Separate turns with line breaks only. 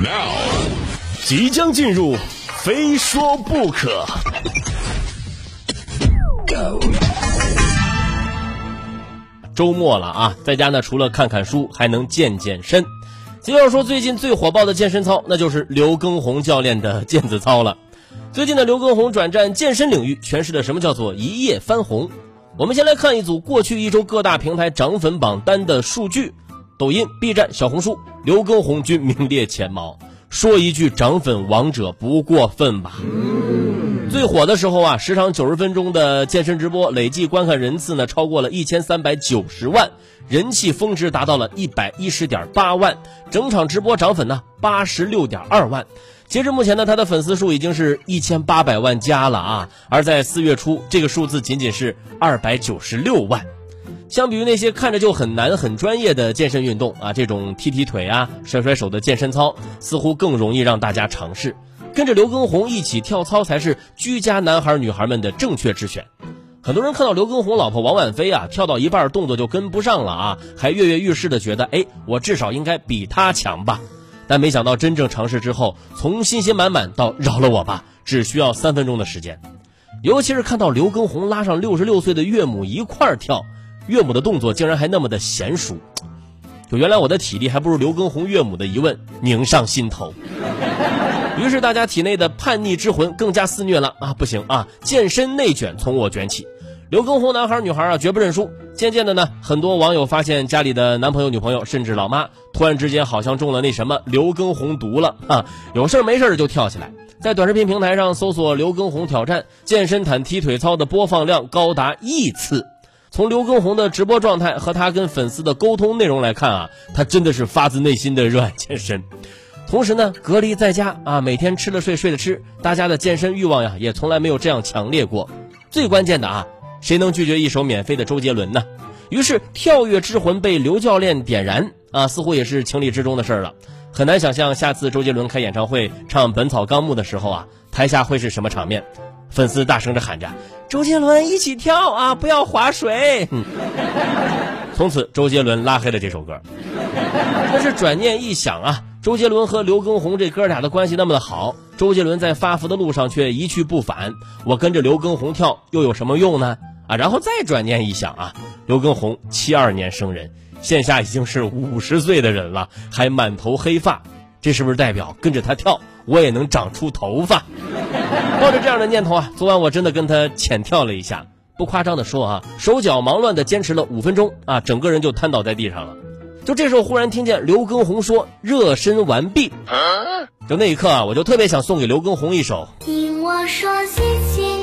Now，即将进入，非说不可。周末了啊，在家呢，除了看看书，还能健健身。要说最近最火爆的健身操，那就是刘畊宏教练的毽子操了。最近的刘畊宏转战健身领域，诠释了什么叫做一夜翻红。我们先来看一组过去一周各大平台涨粉榜单的数据：抖音、B 站、小红书，刘畊宏均名列前茅。说一句涨粉王者不过分吧？最火的时候啊，时长九十分钟的健身直播，累计观看人次呢超过了一千三百九十万，人气峰值达到了一百一十点八万，整场直播涨粉呢八十六点二万。截至目前呢，他的粉丝数已经是一千八百万加了啊！而在四月初，这个数字仅仅是二百九十六万。相比于那些看着就很难、很专业的健身运动啊，这种踢踢腿啊、甩甩手的健身操似乎更容易让大家尝试。跟着刘畊宏一起跳操才是居家男孩女孩们的正确之选。很多人看到刘畊宏老婆王婉菲啊，跳到一半动作就跟不上了啊，还跃跃欲试的觉得，哎，我至少应该比他强吧。但没想到真正尝试之后，从信心满满到饶了我吧，只需要三分钟的时间。尤其是看到刘畊宏拉上六十六岁的岳母一块儿跳。岳母的动作竟然还那么的娴熟，就原来我的体力还不如刘畊宏岳母的疑问拧上心头。于是大家体内的叛逆之魂更加肆虐了啊！不行啊，健身内卷从我卷起。刘畊宏男孩女孩啊绝不认输。渐渐的呢，很多网友发现家里的男朋友女朋友甚至老妈突然之间好像中了那什么刘畊宏毒了啊！有事没事就跳起来，在短视频平台上搜索刘畊宏挑战健身毯踢腿操的播放量高达亿次。从刘畊宏的直播状态和他跟粉丝的沟通内容来看啊，他真的是发自内心的热爱健身。同时呢，隔离在家啊，每天吃了睡，睡了吃，大家的健身欲望呀，也从来没有这样强烈过。最关键的啊，谁能拒绝一首免费的周杰伦呢？于是跳跃之魂被刘教练点燃啊，似乎也是情理之中的事儿了。很难想象下次周杰伦开演唱会唱《本草纲目》的时候啊，台下会是什么场面。粉丝大声的喊着：“周杰伦一起跳啊，不要划水！”从此，周杰伦拉黑了这首歌。但是转念一想啊，周杰伦和刘畊宏这哥俩的关系那么的好，周杰伦在发福的路上却一去不返，我跟着刘畊宏跳又有什么用呢？啊，然后再转念一想啊，刘畊宏七二年生人，现下已经是五十岁的人了，还满头黑发，这是不是代表跟着他跳，我也能长出头发？抱着这样的念头啊，昨晚我真的跟他浅跳了一下，不夸张的说啊，手脚忙乱的坚持了五分钟啊，整个人就瘫倒在地上了。就这时候，忽然听见刘畊宏说“热身完毕”，就那一刻啊，我就特别想送给刘畊宏一首。
听我说，谢谢。